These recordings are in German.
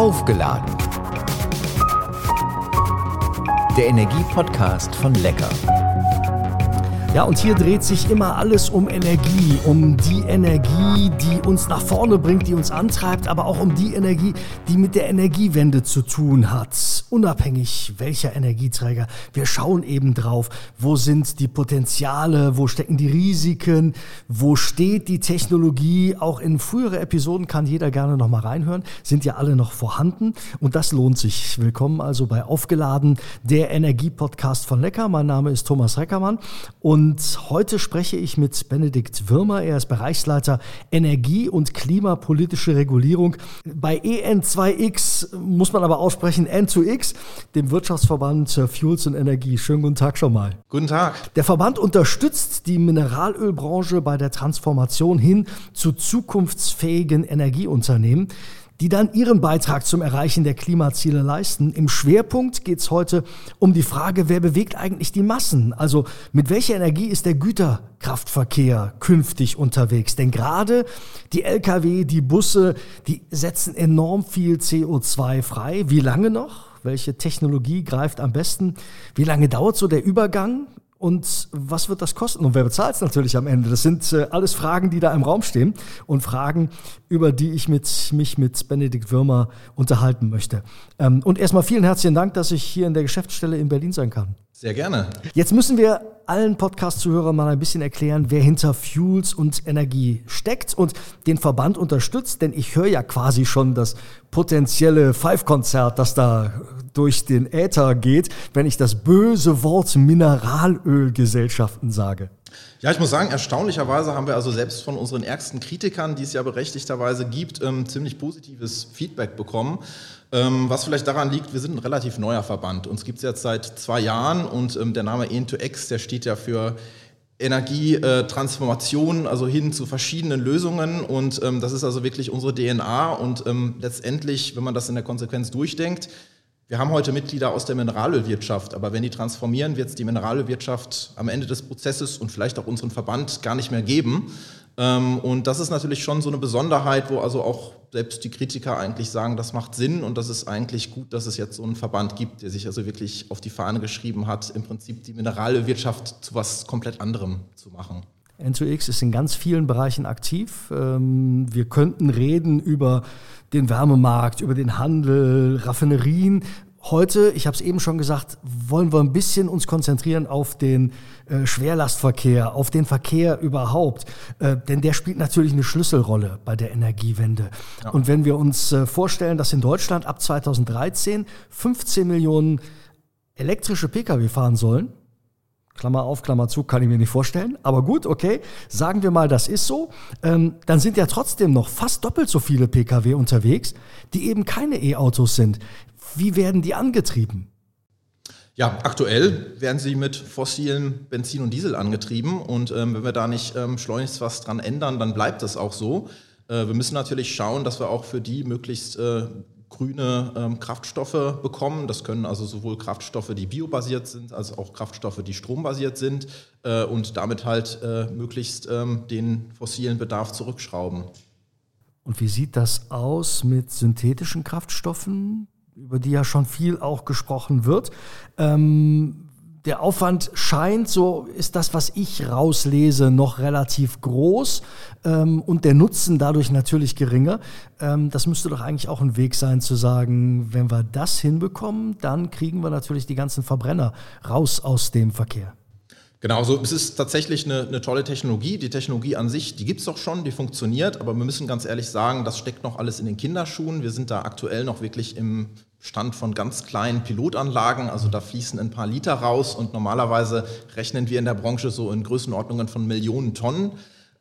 Aufgeladen. Der Energie-Podcast von Lecker. Ja, und hier dreht sich immer alles um Energie, um die Energie, die uns nach vorne bringt, die uns antreibt, aber auch um die Energie, die mit der Energiewende zu tun hat. Unabhängig welcher Energieträger. Wir schauen eben drauf, wo sind die Potenziale, wo stecken die Risiken, wo steht die Technologie. Auch in frühere Episoden kann jeder gerne noch mal reinhören, sind ja alle noch vorhanden und das lohnt sich. Willkommen also bei Aufgeladen, der Energiepodcast von Lecker. Mein Name ist Thomas Reckermann und heute spreche ich mit Benedikt Würmer. Er ist Bereichsleiter Energie- und klimapolitische Regulierung bei EN2X, muss man aber aussprechen, N2X, dem Wirtschaftsverband Fuels und Energie. Schönen guten Tag schon mal. Guten Tag. Der Verband unterstützt die Mineralölbranche bei der Transformation hin zu zukunftsfähigen Energieunternehmen die dann ihren Beitrag zum Erreichen der Klimaziele leisten. Im Schwerpunkt geht es heute um die Frage, wer bewegt eigentlich die Massen? Also mit welcher Energie ist der Güterkraftverkehr künftig unterwegs? Denn gerade die Lkw, die Busse, die setzen enorm viel CO2 frei. Wie lange noch? Welche Technologie greift am besten? Wie lange dauert so der Übergang? Und was wird das kosten? Und wer bezahlt es natürlich am Ende? Das sind äh, alles Fragen, die da im Raum stehen und Fragen, über die ich mit, mich mit Benedikt Würmer unterhalten möchte. Ähm, und erstmal vielen herzlichen Dank, dass ich hier in der Geschäftsstelle in Berlin sein kann. Sehr gerne. Jetzt müssen wir allen Podcast-Zuhörern mal ein bisschen erklären, wer hinter Fuels und Energie steckt und den Verband unterstützt, denn ich höre ja quasi schon das potenzielle Five-Konzert, das da durch den Äther geht, wenn ich das böse Wort Mineralölgesellschaften sage. Ja, ich muss sagen, erstaunlicherweise haben wir also selbst von unseren ärgsten Kritikern, die es ja berechtigterweise gibt, ähm, ziemlich positives Feedback bekommen. Ähm, was vielleicht daran liegt, wir sind ein relativ neuer Verband. Uns gibt es jetzt seit zwei Jahren und ähm, der Name EN2X, der steht ja für Energietransformation, also hin zu verschiedenen Lösungen. Und ähm, das ist also wirklich unsere DNA. Und ähm, letztendlich, wenn man das in der Konsequenz durchdenkt, wir haben heute Mitglieder aus der Mineralölwirtschaft, aber wenn die transformieren, wird es die Mineralölwirtschaft am Ende des Prozesses und vielleicht auch unseren Verband gar nicht mehr geben. Ähm, und das ist natürlich schon so eine Besonderheit, wo also auch selbst die Kritiker eigentlich sagen, das macht Sinn und das ist eigentlich gut, dass es jetzt so einen Verband gibt, der sich also wirklich auf die Fahne geschrieben hat, im Prinzip die Mineralölwirtschaft zu was komplett anderem zu machen. N2X ist in ganz vielen Bereichen aktiv. Ähm, wir könnten reden über den Wärmemarkt, über den Handel, Raffinerien. Heute, ich habe es eben schon gesagt, wollen wir ein bisschen uns konzentrieren auf den äh, Schwerlastverkehr, auf den Verkehr überhaupt. Äh, denn der spielt natürlich eine Schlüsselrolle bei der Energiewende. Ja. Und wenn wir uns äh, vorstellen, dass in Deutschland ab 2013 15 Millionen elektrische Pkw fahren sollen, Klammer auf, Klammer zu, kann ich mir nicht vorstellen. Aber gut, okay, sagen wir mal, das ist so. Ähm, dann sind ja trotzdem noch fast doppelt so viele Pkw unterwegs, die eben keine E-Autos sind. Wie werden die angetrieben? Ja, aktuell werden sie mit fossilen Benzin und Diesel angetrieben. Und ähm, wenn wir da nicht ähm, schleunigst was dran ändern, dann bleibt das auch so. Äh, wir müssen natürlich schauen, dass wir auch für die möglichst äh, grüne ähm, Kraftstoffe bekommen. Das können also sowohl Kraftstoffe, die biobasiert sind, als auch Kraftstoffe, die strombasiert sind äh, und damit halt äh, möglichst ähm, den fossilen Bedarf zurückschrauben. Und wie sieht das aus mit synthetischen Kraftstoffen, über die ja schon viel auch gesprochen wird? Ähm, der Aufwand scheint, so ist das, was ich rauslese, noch relativ groß ähm, und der Nutzen dadurch natürlich geringer. Ähm, das müsste doch eigentlich auch ein Weg sein zu sagen, wenn wir das hinbekommen, dann kriegen wir natürlich die ganzen Verbrenner raus aus dem Verkehr. Genau, also es ist tatsächlich eine, eine tolle Technologie. Die Technologie an sich, die gibt es doch schon, die funktioniert, aber wir müssen ganz ehrlich sagen, das steckt noch alles in den Kinderschuhen. Wir sind da aktuell noch wirklich im Stand von ganz kleinen Pilotanlagen, also da fließen ein paar Liter raus und normalerweise rechnen wir in der Branche so in Größenordnungen von Millionen Tonnen.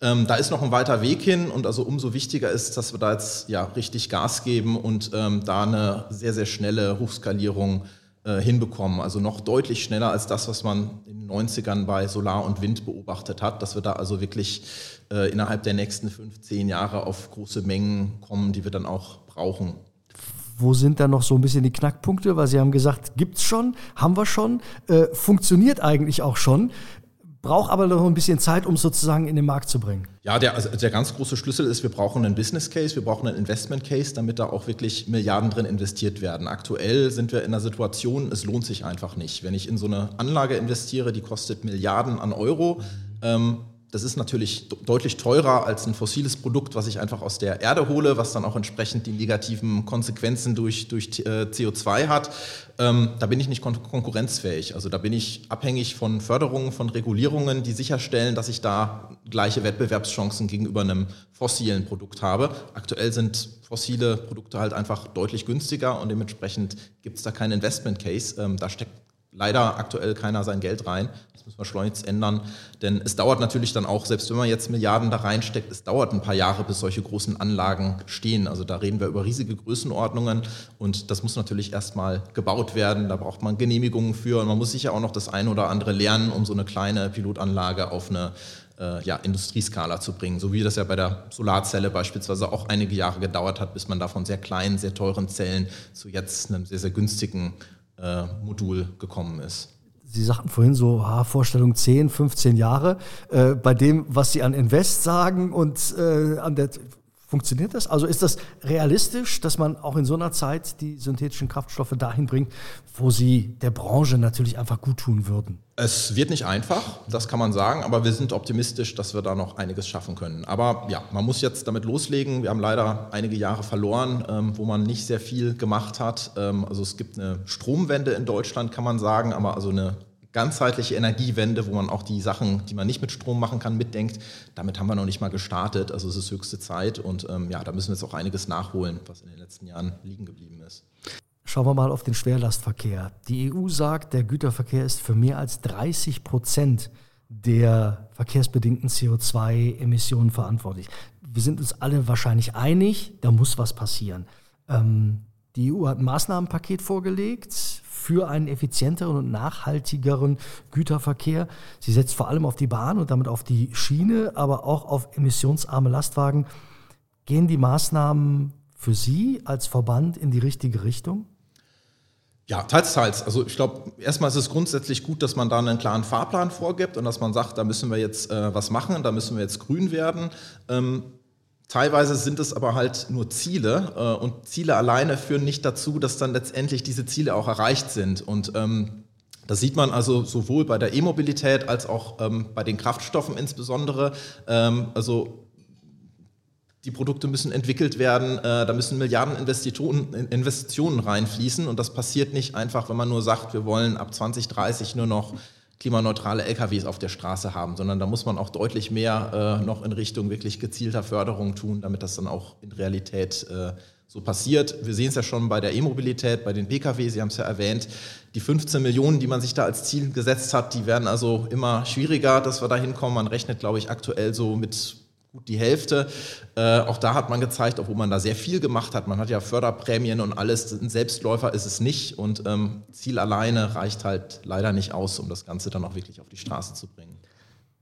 Ähm, da ist noch ein weiter Weg hin und also umso wichtiger ist, dass wir da jetzt ja richtig Gas geben und ähm, da eine sehr, sehr schnelle Hochskalierung äh, hinbekommen. Also noch deutlich schneller als das, was man in den 90ern bei Solar und Wind beobachtet hat, dass wir da also wirklich äh, innerhalb der nächsten 15 Jahre auf große Mengen kommen, die wir dann auch brauchen. Wo sind da noch so ein bisschen die Knackpunkte? Weil Sie haben gesagt, gibt's schon, haben wir schon, äh, funktioniert eigentlich auch schon. Braucht aber noch ein bisschen Zeit, um es sozusagen in den Markt zu bringen. Ja, der, also der ganz große Schlüssel ist, wir brauchen einen Business Case, wir brauchen einen Investment Case, damit da auch wirklich Milliarden drin investiert werden. Aktuell sind wir in einer Situation, es lohnt sich einfach nicht. Wenn ich in so eine Anlage investiere, die kostet Milliarden an Euro, ähm, das ist natürlich deutlich teurer als ein fossiles Produkt, was ich einfach aus der Erde hole, was dann auch entsprechend die negativen Konsequenzen durch, durch äh, CO2 hat. Ähm, da bin ich nicht kon konkurrenzfähig. Also da bin ich abhängig von Förderungen, von Regulierungen, die sicherstellen, dass ich da gleiche Wettbewerbschancen gegenüber einem fossilen Produkt habe. Aktuell sind fossile Produkte halt einfach deutlich günstiger und dementsprechend gibt es da keinen Investment Case. Ähm, da steckt leider aktuell keiner sein Geld rein. Das müssen wir schleunigst ändern. Denn es dauert natürlich dann auch, selbst wenn man jetzt Milliarden da reinsteckt, es dauert ein paar Jahre, bis solche großen Anlagen stehen. Also da reden wir über riesige Größenordnungen und das muss natürlich erstmal gebaut werden. Da braucht man Genehmigungen für und man muss sicher auch noch das eine oder andere lernen, um so eine kleine Pilotanlage auf eine äh, ja, Industrieskala zu bringen. So wie das ja bei der Solarzelle beispielsweise auch einige Jahre gedauert hat, bis man da von sehr kleinen, sehr teuren Zellen zu jetzt einem sehr, sehr günstigen äh, Modul gekommen ist. Sie sagten vorhin so, ah, Vorstellung 10, 15 Jahre. Äh, bei dem, was Sie an Invest sagen und äh, an der Funktioniert das? Also ist das realistisch, dass man auch in so einer Zeit die synthetischen Kraftstoffe dahin bringt, wo sie der Branche natürlich einfach gut tun würden? Es wird nicht einfach, das kann man sagen, aber wir sind optimistisch, dass wir da noch einiges schaffen können. Aber ja, man muss jetzt damit loslegen. Wir haben leider einige Jahre verloren, ähm, wo man nicht sehr viel gemacht hat. Ähm, also es gibt eine Stromwende in Deutschland, kann man sagen, aber also eine ganzheitliche Energiewende, wo man auch die Sachen, die man nicht mit Strom machen kann, mitdenkt. Damit haben wir noch nicht mal gestartet. Also es ist höchste Zeit und ähm, ja, da müssen wir jetzt auch einiges nachholen, was in den letzten Jahren liegen geblieben ist. Schauen wir mal auf den Schwerlastverkehr. Die EU sagt, der Güterverkehr ist für mehr als 30 Prozent der verkehrsbedingten CO2-Emissionen verantwortlich. Wir sind uns alle wahrscheinlich einig, da muss was passieren. Ähm, die EU hat ein Maßnahmenpaket vorgelegt für einen effizienteren und nachhaltigeren Güterverkehr. Sie setzt vor allem auf die Bahn und damit auf die Schiene, aber auch auf emissionsarme Lastwagen. Gehen die Maßnahmen für Sie als Verband in die richtige Richtung? Ja, teils, teils. Also ich glaube, erstmal ist es grundsätzlich gut, dass man da einen klaren Fahrplan vorgibt und dass man sagt, da müssen wir jetzt äh, was machen, da müssen wir jetzt grün werden. Ähm, Teilweise sind es aber halt nur Ziele äh, und Ziele alleine führen nicht dazu, dass dann letztendlich diese Ziele auch erreicht sind. Und ähm, das sieht man also sowohl bei der E-Mobilität als auch ähm, bei den Kraftstoffen insbesondere. Ähm, also die Produkte müssen entwickelt werden, äh, da müssen Milliarden Investitionen, Investitionen reinfließen und das passiert nicht einfach, wenn man nur sagt, wir wollen ab 2030 nur noch klimaneutrale LKWs auf der Straße haben, sondern da muss man auch deutlich mehr äh, noch in Richtung wirklich gezielter Förderung tun, damit das dann auch in Realität äh, so passiert. Wir sehen es ja schon bei der E-Mobilität, bei den Pkw, Sie haben es ja erwähnt, die 15 Millionen, die man sich da als Ziel gesetzt hat, die werden also immer schwieriger, dass wir da hinkommen. Man rechnet, glaube ich, aktuell so mit gut die Hälfte. Äh, auch da hat man gezeigt, obwohl man da sehr viel gemacht hat, man hat ja Förderprämien und alles, ein Selbstläufer ist es nicht und ähm, Ziel alleine reicht halt leider nicht aus, um das Ganze dann auch wirklich auf die Straße zu bringen.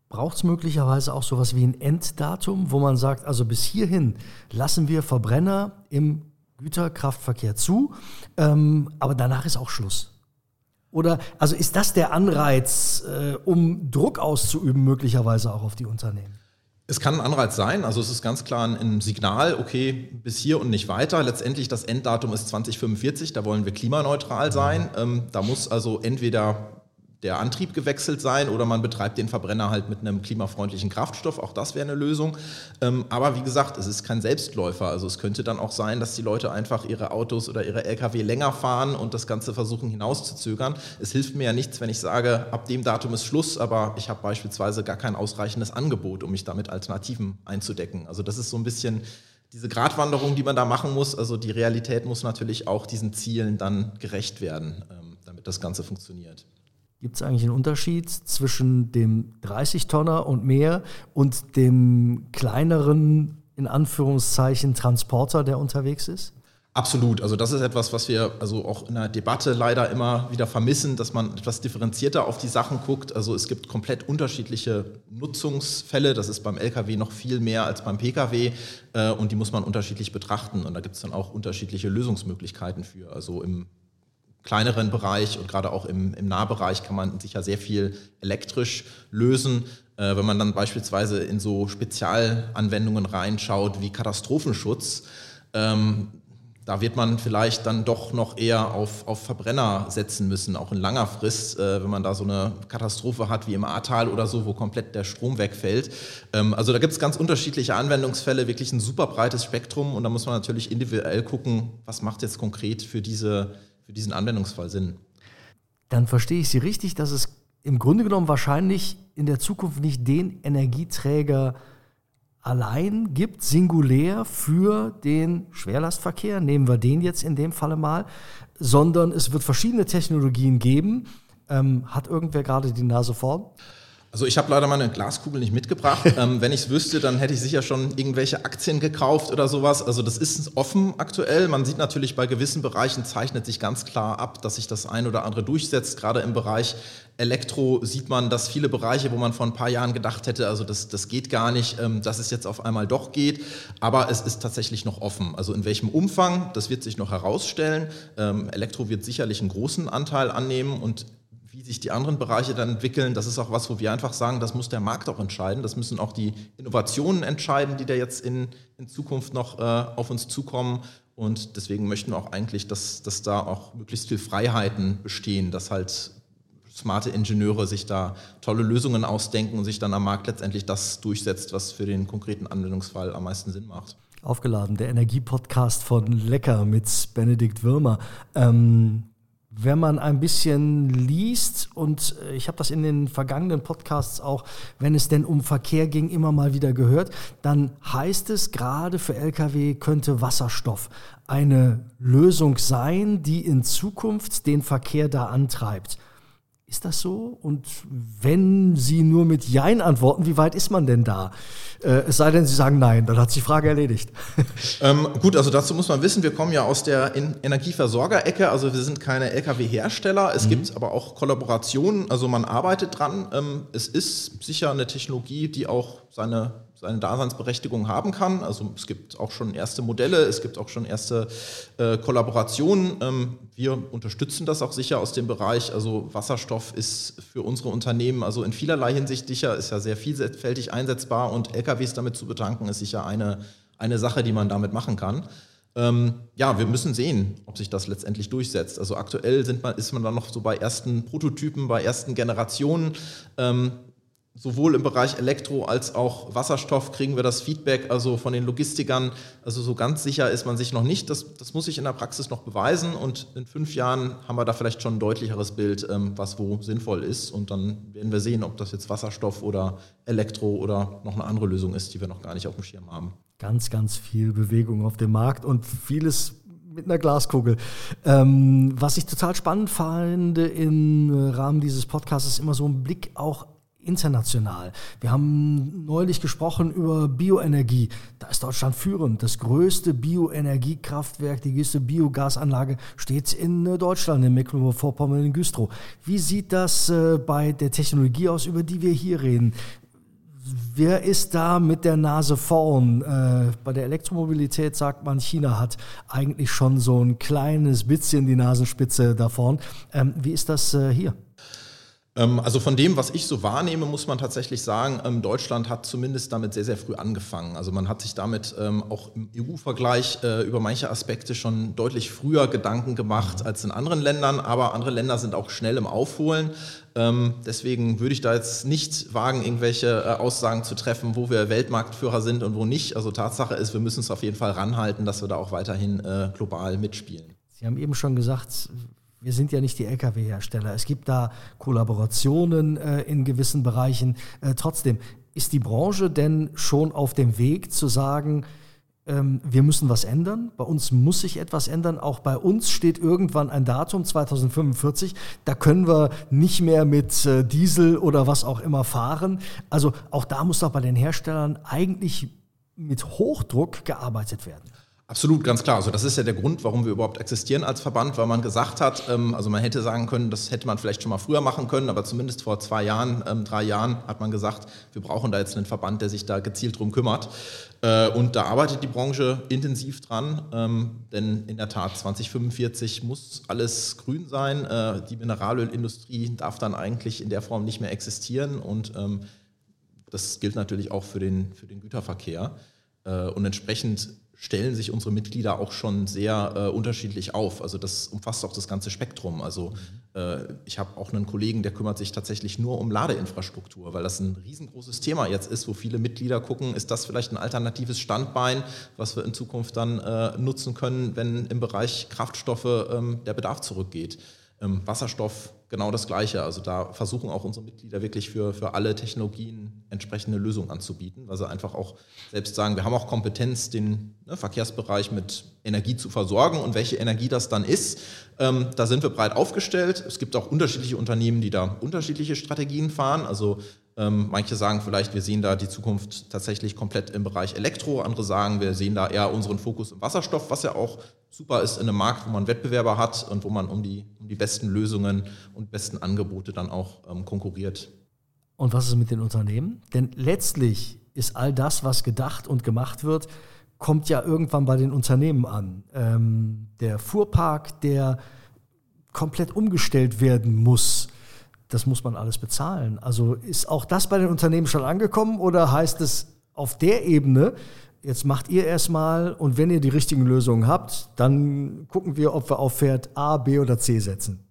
Braucht es möglicherweise auch sowas wie ein Enddatum, wo man sagt, also bis hierhin lassen wir Verbrenner im Güterkraftverkehr zu, ähm, aber danach ist auch Schluss? Oder also ist das der Anreiz, äh, um Druck auszuüben, möglicherweise auch auf die Unternehmen? Es kann ein Anreiz sein, also es ist ganz klar ein Signal, okay, bis hier und nicht weiter. Letztendlich das Enddatum ist 2045, da wollen wir klimaneutral sein. Ähm, da muss also entweder der Antrieb gewechselt sein oder man betreibt den Verbrenner halt mit einem klimafreundlichen Kraftstoff. Auch das wäre eine Lösung. Ähm, aber wie gesagt, es ist kein Selbstläufer. Also es könnte dann auch sein, dass die Leute einfach ihre Autos oder ihre Lkw länger fahren und das Ganze versuchen hinauszuzögern. Es hilft mir ja nichts, wenn ich sage, ab dem Datum ist Schluss, aber ich habe beispielsweise gar kein ausreichendes Angebot, um mich damit Alternativen einzudecken. Also das ist so ein bisschen diese Gratwanderung, die man da machen muss. Also die Realität muss natürlich auch diesen Zielen dann gerecht werden, ähm, damit das Ganze funktioniert. Gibt es eigentlich einen Unterschied zwischen dem 30-Tonner und mehr und dem kleineren, in Anführungszeichen, Transporter, der unterwegs ist? Absolut. Also das ist etwas, was wir also auch in der Debatte leider immer wieder vermissen, dass man etwas differenzierter auf die Sachen guckt. Also es gibt komplett unterschiedliche Nutzungsfälle. Das ist beim Lkw noch viel mehr als beim Pkw äh, und die muss man unterschiedlich betrachten. Und da gibt es dann auch unterschiedliche Lösungsmöglichkeiten für. Also im kleineren Bereich und gerade auch im, im Nahbereich kann man sicher sehr viel elektrisch lösen. Äh, wenn man dann beispielsweise in so Spezialanwendungen reinschaut wie Katastrophenschutz, ähm, da wird man vielleicht dann doch noch eher auf, auf Verbrenner setzen müssen, auch in langer Frist, äh, wenn man da so eine Katastrophe hat wie im Ahrtal oder so, wo komplett der Strom wegfällt. Ähm, also da gibt es ganz unterschiedliche Anwendungsfälle, wirklich ein super breites Spektrum und da muss man natürlich individuell gucken, was macht jetzt konkret für, diese, für diesen Anwendungsfall Sinn. Dann verstehe ich Sie richtig, dass es im Grunde genommen wahrscheinlich in der Zukunft nicht den Energieträger allein gibt, singulär für den Schwerlastverkehr, nehmen wir den jetzt in dem Falle mal, sondern es wird verschiedene Technologien geben. Ähm, hat irgendwer gerade die Nase vorn? Also ich habe leider meine Glaskugel nicht mitgebracht. ähm, wenn ich es wüsste, dann hätte ich sicher schon irgendwelche Aktien gekauft oder sowas. Also das ist offen aktuell. Man sieht natürlich bei gewissen Bereichen zeichnet sich ganz klar ab, dass sich das ein oder andere durchsetzt. Gerade im Bereich Elektro sieht man, dass viele Bereiche, wo man vor ein paar Jahren gedacht hätte, also das, das geht gar nicht, ähm, dass es jetzt auf einmal doch geht. Aber es ist tatsächlich noch offen. Also in welchem Umfang, das wird sich noch herausstellen. Ähm, Elektro wird sicherlich einen großen Anteil annehmen und wie sich die anderen Bereiche dann entwickeln, das ist auch was, wo wir einfach sagen, das muss der Markt auch entscheiden. Das müssen auch die Innovationen entscheiden, die da jetzt in, in Zukunft noch äh, auf uns zukommen. Und deswegen möchten wir auch eigentlich, dass, dass da auch möglichst viel Freiheiten bestehen, dass halt smarte Ingenieure sich da tolle Lösungen ausdenken und sich dann am Markt letztendlich das durchsetzt, was für den konkreten Anwendungsfall am meisten Sinn macht. Aufgeladen, der Energiepodcast von Lecker mit Benedikt Würmer. Ähm wenn man ein bisschen liest, und äh, ich habe das in den vergangenen Podcasts auch, wenn es denn um Verkehr ging, immer mal wieder gehört, dann heißt es, gerade für Lkw könnte Wasserstoff eine Lösung sein, die in Zukunft den Verkehr da antreibt. Ist das so? Und wenn Sie nur mit Jein antworten, wie weit ist man denn da? Äh, es sei denn, Sie sagen Nein, dann hat sich die Frage erledigt. Ähm, gut, also dazu muss man wissen, wir kommen ja aus der Energieversorgerecke, also wir sind keine Lkw-Hersteller. Es mhm. gibt aber auch Kollaborationen, also man arbeitet dran. Ähm, es ist sicher eine Technologie, die auch seine seine Daseinsberechtigung haben kann. Also es gibt auch schon erste Modelle, es gibt auch schon erste äh, Kollaborationen. Ähm, wir unterstützen das auch sicher aus dem Bereich. Also Wasserstoff ist für unsere Unternehmen also in vielerlei Hinsicht sicher, ist ja sehr vielfältig einsetzbar und LKWs damit zu betanken ist sicher eine, eine Sache, die man damit machen kann. Ähm, ja, wir müssen sehen, ob sich das letztendlich durchsetzt. Also aktuell man, ist man dann noch so bei ersten Prototypen, bei ersten Generationen. Ähm, sowohl im Bereich Elektro als auch Wasserstoff kriegen wir das Feedback, also von den Logistikern. Also so ganz sicher ist man sich noch nicht. Das, das muss sich in der Praxis noch beweisen und in fünf Jahren haben wir da vielleicht schon ein deutlicheres Bild, ähm, was wo sinnvoll ist. Und dann werden wir sehen, ob das jetzt Wasserstoff oder Elektro oder noch eine andere Lösung ist, die wir noch gar nicht auf dem Schirm haben. Ganz, ganz viel Bewegung auf dem Markt und vieles mit einer Glaskugel. Ähm, was ich total spannend fand im Rahmen dieses Podcasts ist immer so ein Blick auch international. Wir haben neulich gesprochen über Bioenergie. Da ist Deutschland führend. Das größte Bioenergiekraftwerk, die größte Biogasanlage steht in äh, Deutschland, in Mecklenburg-Vorpommern, in Güstrow. Wie sieht das äh, bei der Technologie aus, über die wir hier reden? Wer ist da mit der Nase vorn? Äh, bei der Elektromobilität sagt man, China hat eigentlich schon so ein kleines bisschen die Nasenspitze da vorn. Ähm, wie ist das hier? Ähm, also von dem, was ich so wahrnehme, muss man tatsächlich sagen, ähm, Deutschland hat zumindest damit sehr, sehr früh angefangen. Also man hat sich damit ähm, auch im EU-Vergleich äh, über manche Aspekte schon deutlich früher Gedanken gemacht als in anderen Ländern, aber andere Länder sind auch schnell im Aufholen. Deswegen würde ich da jetzt nicht wagen, irgendwelche äh, Aussagen zu treffen, wo wir Weltmarktführer sind und wo nicht. Also Tatsache ist, wir müssen es auf jeden Fall ranhalten, dass wir da auch weiterhin äh, global mitspielen. Sie haben eben schon gesagt, wir sind ja nicht die Lkw-Hersteller. Es gibt da Kollaborationen äh, in gewissen Bereichen. Äh, trotzdem, ist die Branche denn schon auf dem Weg zu sagen, ähm, wir müssen was ändern? Bei uns muss sich etwas ändern. Auch bei uns steht irgendwann ein Datum, 2045. Da können wir nicht mehr mit äh, Diesel oder was auch immer fahren. Also auch da muss doch bei den Herstellern eigentlich mit Hochdruck gearbeitet werden. Absolut, ganz klar. Also das ist ja der Grund, warum wir überhaupt existieren als Verband, weil man gesagt hat, ähm, also man hätte sagen können, das hätte man vielleicht schon mal früher machen können, aber zumindest vor zwei Jahren, ähm, drei Jahren hat man gesagt, wir brauchen da jetzt einen Verband, der sich da gezielt drum kümmert. Äh, und da arbeitet die Branche intensiv dran, ähm, denn in der Tat 2045 muss alles grün sein. Äh, die Mineralölindustrie darf dann eigentlich in der Form nicht mehr existieren und das gilt natürlich auch für den, für den Güterverkehr. Äh, und entsprechend stellen sich unsere Mitglieder auch schon sehr äh, unterschiedlich auf. Also das umfasst auch das ganze Spektrum. Also äh, ich habe auch einen Kollegen, der kümmert sich tatsächlich nur um Ladeinfrastruktur, weil das ein riesengroßes Thema jetzt ist, wo viele Mitglieder gucken, ist das vielleicht ein alternatives Standbein, was wir in Zukunft dann äh, nutzen können, wenn im Bereich Kraftstoffe ähm, der Bedarf zurückgeht. Ähm, Wasserstoff genau das Gleiche. Also da versuchen auch unsere Mitglieder wirklich für, für alle Technologien entsprechende Lösungen anzubieten, weil sie einfach auch selbst sagen, wir haben auch Kompetenz, den ne, Verkehrsbereich mit Energie zu versorgen und welche Energie das dann ist. Ähm, da sind wir breit aufgestellt. Es gibt auch unterschiedliche Unternehmen, die da unterschiedliche Strategien fahren. Also ähm, manche sagen vielleicht, wir sehen da die Zukunft tatsächlich komplett im Bereich Elektro. Andere sagen, wir sehen da eher unseren Fokus im Wasserstoff, was ja auch super ist in einem Markt, wo man Wettbewerber hat und wo man um die, um die besten Lösungen und besten Angebote dann auch ähm, konkurriert. Und was ist mit den Unternehmen? Denn letztlich ist all das, was gedacht und gemacht wird, kommt ja irgendwann bei den Unternehmen an. Ähm, der Fuhrpark, der komplett umgestellt werden muss, das muss man alles bezahlen. Also ist auch das bei den Unternehmen schon angekommen oder heißt es auf der Ebene, jetzt macht ihr erstmal und wenn ihr die richtigen Lösungen habt, dann gucken wir, ob wir auf Pferd A, B oder C setzen?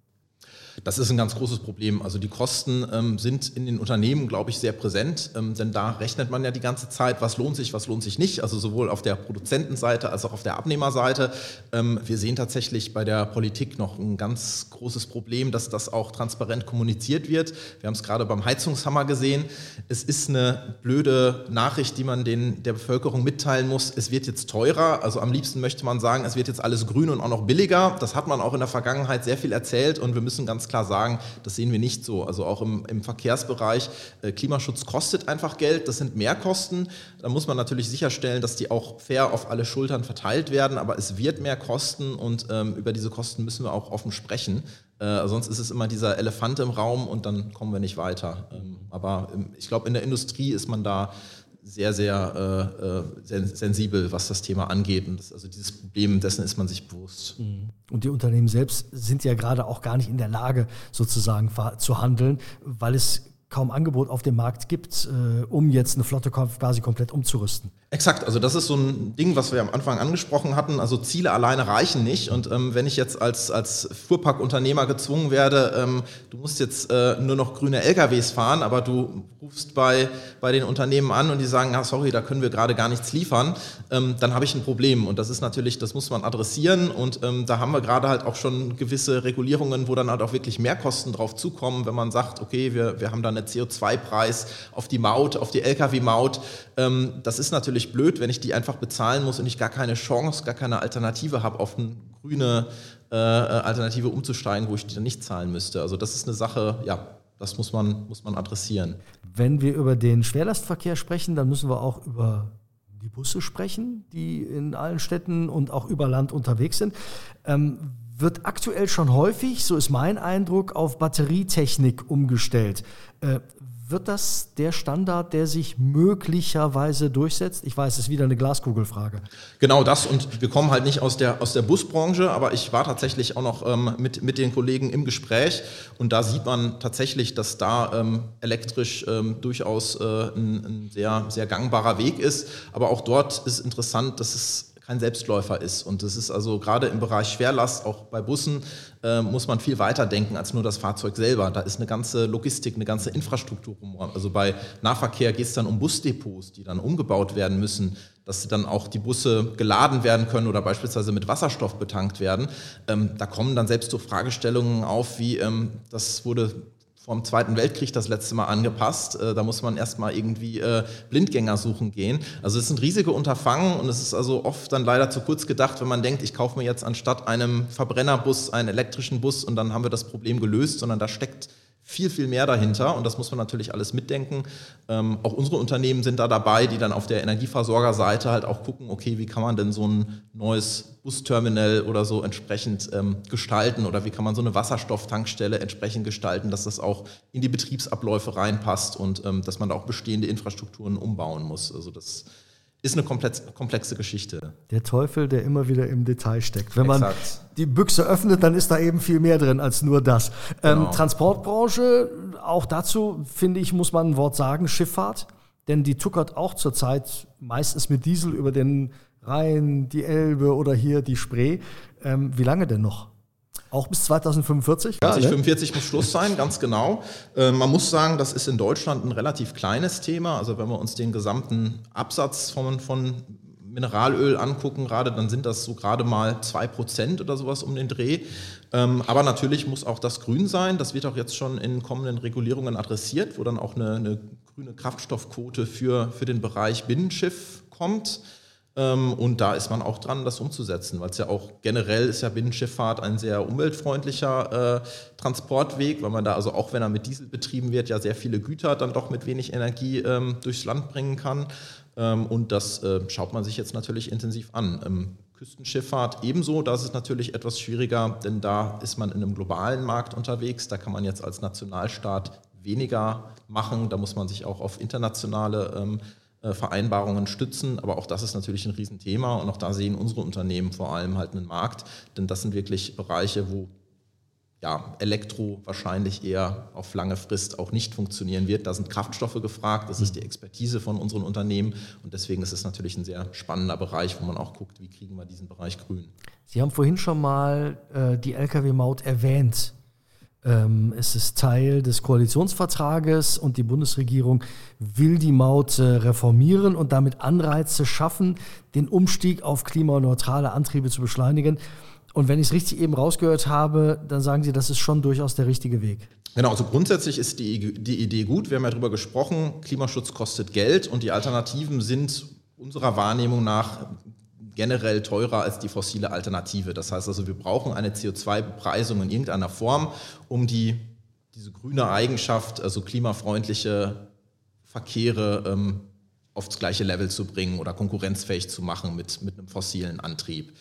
Das ist ein ganz großes Problem. Also die Kosten ähm, sind in den Unternehmen, glaube ich, sehr präsent, ähm, denn da rechnet man ja die ganze Zeit, was lohnt sich, was lohnt sich nicht. Also sowohl auf der Produzentenseite als auch auf der Abnehmerseite. Ähm, wir sehen tatsächlich bei der Politik noch ein ganz großes Problem, dass das auch transparent kommuniziert wird. Wir haben es gerade beim Heizungshammer gesehen. Es ist eine blöde Nachricht, die man den, der Bevölkerung mitteilen muss. Es wird jetzt teurer. Also am liebsten möchte man sagen, es wird jetzt alles grün und auch noch billiger. Das hat man auch in der Vergangenheit sehr viel erzählt und wir müssen ganz klar sagen, das sehen wir nicht so. Also auch im, im Verkehrsbereich, äh, Klimaschutz kostet einfach Geld, das sind Mehrkosten. Da muss man natürlich sicherstellen, dass die auch fair auf alle Schultern verteilt werden, aber es wird mehr kosten und ähm, über diese Kosten müssen wir auch offen sprechen. Äh, sonst ist es immer dieser Elefant im Raum und dann kommen wir nicht weiter. Ähm, aber ähm, ich glaube, in der Industrie ist man da sehr, sehr, äh, äh, sensibel, was das Thema angeht. Und das, also dieses Problem dessen ist man sich bewusst. Mhm. Und die Unternehmen selbst sind ja gerade auch gar nicht in der Lage, sozusagen zu handeln, weil es kaum Angebot auf dem Markt gibt, äh, um jetzt eine Flotte quasi komplett umzurüsten. Exakt, also das ist so ein Ding, was wir am Anfang angesprochen hatten. Also Ziele alleine reichen nicht. Und ähm, wenn ich jetzt als, als Fuhrparkunternehmer gezwungen werde, ähm, du musst jetzt äh, nur noch grüne LKWs fahren, aber du rufst bei, bei den Unternehmen an und die sagen, ah, sorry, da können wir gerade gar nichts liefern, ähm, dann habe ich ein Problem. Und das ist natürlich, das muss man adressieren. Und ähm, da haben wir gerade halt auch schon gewisse Regulierungen, wo dann halt auch wirklich Mehrkosten drauf zukommen, wenn man sagt, okay, wir, wir haben dann eine CO2-Preis auf die Maut, auf die Lkw-Maut. Ähm, das ist natürlich blöd, wenn ich die einfach bezahlen muss und ich gar keine Chance, gar keine Alternative habe, auf eine grüne äh, Alternative umzusteigen, wo ich die dann nicht zahlen müsste. Also das ist eine Sache, ja, das muss man, muss man adressieren. Wenn wir über den Schwerlastverkehr sprechen, dann müssen wir auch über die Busse sprechen, die in allen Städten und auch über Land unterwegs sind. Ähm, wird aktuell schon häufig, so ist mein Eindruck, auf Batterietechnik umgestellt. Äh, wird das der Standard, der sich möglicherweise durchsetzt? Ich weiß, es ist wieder eine Glaskugelfrage. Genau das und wir kommen halt nicht aus der, aus der Busbranche, aber ich war tatsächlich auch noch ähm, mit, mit den Kollegen im Gespräch und da sieht man tatsächlich, dass da ähm, elektrisch ähm, durchaus äh, ein, ein sehr, sehr gangbarer Weg ist. Aber auch dort ist interessant, dass es kein Selbstläufer ist. Und das ist also gerade im Bereich Schwerlast, auch bei Bussen, äh, muss man viel weiter denken als nur das Fahrzeug selber. Da ist eine ganze Logistik, eine ganze Infrastruktur. Also bei Nahverkehr geht es dann um Busdepots, die dann umgebaut werden müssen, dass dann auch die Busse geladen werden können oder beispielsweise mit Wasserstoff betankt werden. Ähm, da kommen dann selbst so Fragestellungen auf, wie ähm, das wurde vom Zweiten Weltkrieg das letzte Mal angepasst. Äh, da muss man erstmal irgendwie äh, Blindgänger suchen gehen. Also es sind riesige Unterfangen und es ist also oft dann leider zu kurz gedacht, wenn man denkt, ich kaufe mir jetzt anstatt einem Verbrennerbus einen elektrischen Bus und dann haben wir das Problem gelöst, sondern da steckt viel, viel mehr dahinter und das muss man natürlich alles mitdenken. Ähm, auch unsere Unternehmen sind da dabei, die dann auf der Energieversorgerseite halt auch gucken, okay, wie kann man denn so ein neues Busterminal oder so entsprechend ähm, gestalten oder wie kann man so eine Wasserstofftankstelle entsprechend gestalten, dass das auch in die Betriebsabläufe reinpasst und ähm, dass man da auch bestehende Infrastrukturen umbauen muss. Also das ist eine komplexe Geschichte. Der Teufel, der immer wieder im Detail steckt. Wenn man die Büchse öffnet, dann ist da eben viel mehr drin als nur das. Ähm, genau. Ähm, Transportbranche, auch dazu finde ich, muss man ein Wort sagen, Schifffahrt. Denn die tuckert auch zurzeit meistens mit Diesel über den Rhein, die Elbe oder hier die Spree. Ähm, wie lange denn noch? Auch bis 2045? 2045 muss Schluss sein, ganz genau. Äh, man muss sagen, das ist in Deutschland ein relativ kleines Thema. Also wenn wir uns den gesamten Absatz von, von Mineralöl angucken, gerade dann sind das so gerade mal 2% oder sowas um den Dreh. Ähm, aber natürlich muss auch das grün sein. Das wird auch jetzt schon in kommenden Regulierungen adressiert, wo dann auch eine, eine grüne Kraftstoffquote für, für den Bereich Binnenschiff kommt. Ähm, und da ist man auch dran, das umzusetzen, weil es ja auch generell ist ja Binnenschifffahrt ein sehr umweltfreundlicher äh, Transportweg, weil man da also auch wenn er mit Diesel betrieben wird, ja sehr viele Güter dann doch mit wenig Energie ähm, durchs Land bringen kann. Ähm, und das äh, schaut man sich jetzt natürlich intensiv an. Ähm, Küstenschifffahrt ebenso, da ist es natürlich etwas schwieriger, denn da ist man in einem globalen Markt unterwegs. Da kann man jetzt als Nationalstaat weniger machen. Da muss man sich auch auf internationale ähm, äh, Vereinbarungen stützen. Aber auch das ist natürlich ein Riesenthema und auch da sehen unsere Unternehmen vor allem halt einen Markt, denn das sind wirklich Bereiche, wo ja, Elektro wahrscheinlich eher auf lange Frist auch nicht funktionieren wird. Da sind Kraftstoffe gefragt, das ist die Expertise von unseren Unternehmen und deswegen ist es natürlich ein sehr spannender Bereich, wo man auch guckt, wie kriegen wir diesen Bereich grün. Sie haben vorhin schon mal äh, die Lkw-Maut erwähnt. Ähm, es ist Teil des Koalitionsvertrages und die Bundesregierung will die Maut äh, reformieren und damit Anreize schaffen, den Umstieg auf klimaneutrale Antriebe zu beschleunigen. Und wenn ich es richtig eben rausgehört habe, dann sagen Sie, das ist schon durchaus der richtige Weg. Genau, also grundsätzlich ist die, die Idee gut. Wir haben ja darüber gesprochen, Klimaschutz kostet Geld und die Alternativen sind unserer Wahrnehmung nach generell teurer als die fossile Alternative. Das heißt also, wir brauchen eine CO2-Bepreisung in irgendeiner Form, um die, diese grüne Eigenschaft, also klimafreundliche Verkehre ähm, aufs gleiche Level zu bringen oder konkurrenzfähig zu machen mit, mit einem fossilen Antrieb.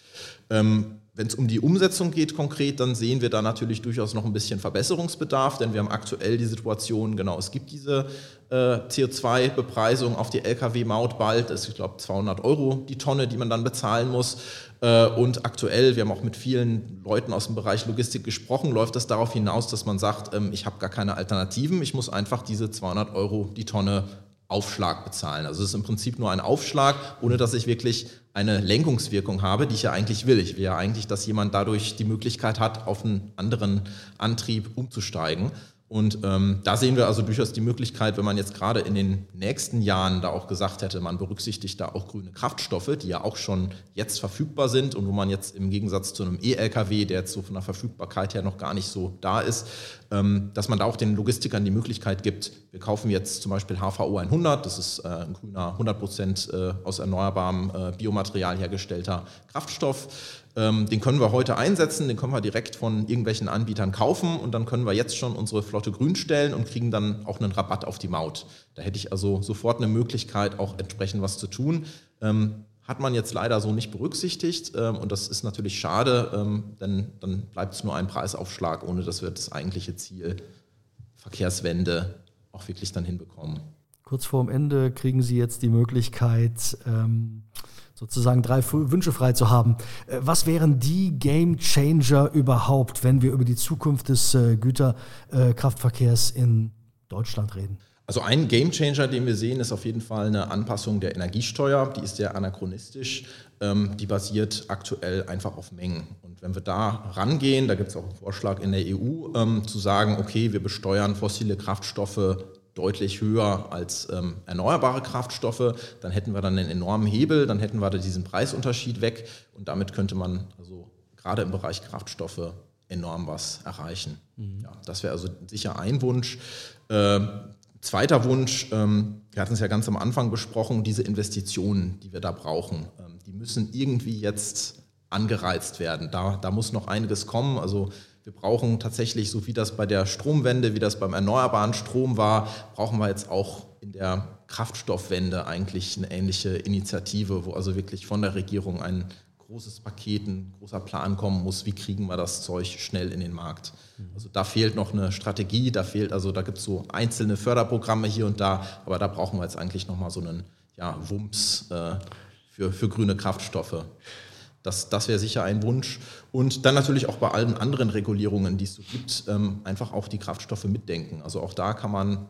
Ähm, wenn es um die Umsetzung geht konkret, dann sehen wir da natürlich durchaus noch ein bisschen Verbesserungsbedarf, denn wir haben aktuell die Situation, genau, es gibt diese äh, CO2-Bepreisung auf die Lkw-Maut bald, das ist, ich glaube, 200 Euro die Tonne, die man dann bezahlen muss. Äh, und aktuell, wir haben auch mit vielen Leuten aus dem Bereich Logistik gesprochen, läuft das darauf hinaus, dass man sagt, ähm, ich habe gar keine Alternativen, ich muss einfach diese 200 Euro die Tonne Aufschlag bezahlen. Also es ist im Prinzip nur ein Aufschlag, ohne dass ich wirklich eine Lenkungswirkung habe, die ich ja eigentlich will. Ich will ja eigentlich, dass jemand dadurch die Möglichkeit hat, auf einen anderen Antrieb umzusteigen. Und ähm, da sehen wir also durchaus die Möglichkeit, wenn man jetzt gerade in den nächsten Jahren da auch gesagt hätte, man berücksichtigt da auch grüne Kraftstoffe, die ja auch schon jetzt verfügbar sind und wo man jetzt im Gegensatz zu einem E-Lkw, der jetzt so von der Verfügbarkeit her noch gar nicht so da ist, ähm, dass man da auch den Logistikern die Möglichkeit gibt, wir kaufen jetzt zum Beispiel HVO 100, das ist äh, ein grüner 100% äh, aus erneuerbarem äh, Biomaterial hergestellter Kraftstoff. Ähm, den können wir heute einsetzen, den können wir direkt von irgendwelchen Anbietern kaufen und dann können wir jetzt schon unsere Flotte grün stellen und kriegen dann auch einen Rabatt auf die Maut. Da hätte ich also sofort eine Möglichkeit, auch entsprechend was zu tun. Ähm, hat man jetzt leider so nicht berücksichtigt ähm, und das ist natürlich schade, denn dann bleibt es nur ein Preisaufschlag, ohne dass wir das eigentliche Ziel Verkehrswende auch wirklich dann hinbekommen. Kurz vorm Ende kriegen Sie jetzt die Möglichkeit, ähm, sozusagen drei Wünsche frei zu haben. Äh, was wären die Game Changer überhaupt, wenn wir über die Zukunft des äh, Güterkraftverkehrs in Deutschland reden? Also ein Game Changer, den wir sehen, ist auf jeden Fall eine Anpassung der Energiesteuer. Die ist sehr anachronistisch. Ähm, die basiert aktuell einfach auf Mengen. Und wenn wir da rangehen, da gibt es auch einen Vorschlag in der EU, ähm, zu sagen, okay, wir besteuern fossile Kraftstoffe deutlich höher als ähm, erneuerbare Kraftstoffe, dann hätten wir dann einen enormen Hebel, dann hätten wir da diesen Preisunterschied weg und damit könnte man also gerade im Bereich Kraftstoffe enorm was erreichen. Mhm. Ja, das wäre also sicher ein Wunsch. Äh, zweiter Wunsch, ähm, wir hatten es ja ganz am Anfang besprochen, diese Investitionen, die wir da brauchen, ähm, die müssen irgendwie jetzt angereizt werden. Da, da muss noch einiges kommen. Also wir brauchen tatsächlich, so wie das bei der Stromwende, wie das beim erneuerbaren Strom war, brauchen wir jetzt auch in der Kraftstoffwende eigentlich eine ähnliche Initiative, wo also wirklich von der Regierung ein großes Paket, ein großer Plan kommen muss, wie kriegen wir das Zeug schnell in den Markt. Also da fehlt noch eine Strategie, da fehlt, also da gibt es so einzelne Förderprogramme hier und da, aber da brauchen wir jetzt eigentlich nochmal so einen ja, Wumms äh, für, für grüne Kraftstoffe. Das, das wäre sicher ein Wunsch. Und dann natürlich auch bei allen anderen Regulierungen, die es so gibt, ähm, einfach auch die Kraftstoffe mitdenken. Also auch da kann man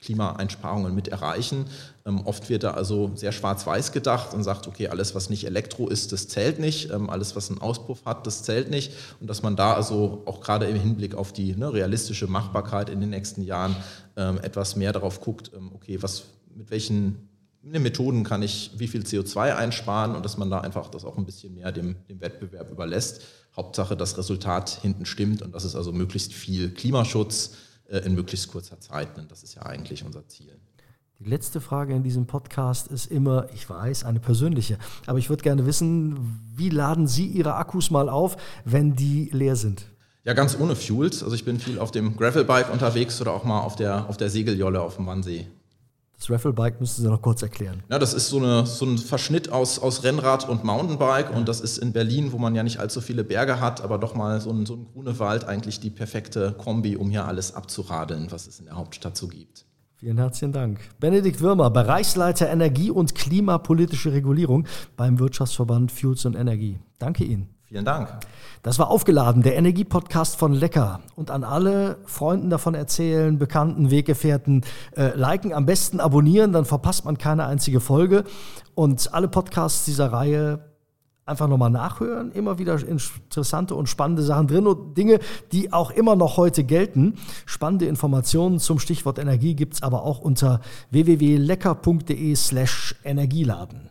Klimaeinsparungen mit erreichen. Ähm, oft wird da also sehr schwarz-weiß gedacht und sagt, okay, alles, was nicht Elektro ist, das zählt nicht, ähm, alles, was einen Auspuff hat, das zählt nicht. Und dass man da also auch gerade im Hinblick auf die ne, realistische Machbarkeit in den nächsten Jahren ähm, etwas mehr darauf guckt, ähm, okay, was, mit welchen Methoden kann ich wie viel CO2 einsparen und dass man da einfach das auch ein bisschen mehr dem, dem Wettbewerb überlässt. Hauptsache, das Resultat hinten stimmt und das ist also möglichst viel Klimaschutz äh, in möglichst kurzer Zeit. Und das ist ja eigentlich unser Ziel. Die letzte Frage in diesem Podcast ist immer, ich weiß, eine persönliche, aber ich würde gerne wissen, wie laden Sie Ihre Akkus mal auf, wenn die leer sind? Ja, ganz ohne Fuels. Also ich bin viel auf dem Gravelbike unterwegs oder auch mal auf der, auf der Segeljolle auf dem Wannsee. Das Rafflebike müssten Sie noch kurz erklären. Ja, das ist so, eine, so ein Verschnitt aus, aus Rennrad und Mountainbike und das ist in Berlin, wo man ja nicht allzu viele Berge hat, aber doch mal so ein, so ein Grunewald eigentlich die perfekte Kombi, um hier alles abzuradeln, was es in der Hauptstadt so gibt. Vielen herzlichen Dank. Benedikt Würmer, Bereichsleiter Energie und klimapolitische Regulierung beim Wirtschaftsverband Fuels und Energie. Danke Ihnen. Vielen Dank. Das war aufgeladen, der Energiepodcast von Lecker. Und an alle Freunden davon erzählen, Bekannten, Weggefährten, äh, liken, am besten abonnieren, dann verpasst man keine einzige Folge. Und alle Podcasts dieser Reihe einfach nochmal nachhören. Immer wieder interessante und spannende Sachen drin und Dinge, die auch immer noch heute gelten. Spannende Informationen zum Stichwort Energie gibt's aber auch unter www.lecker.de slash Energieladen.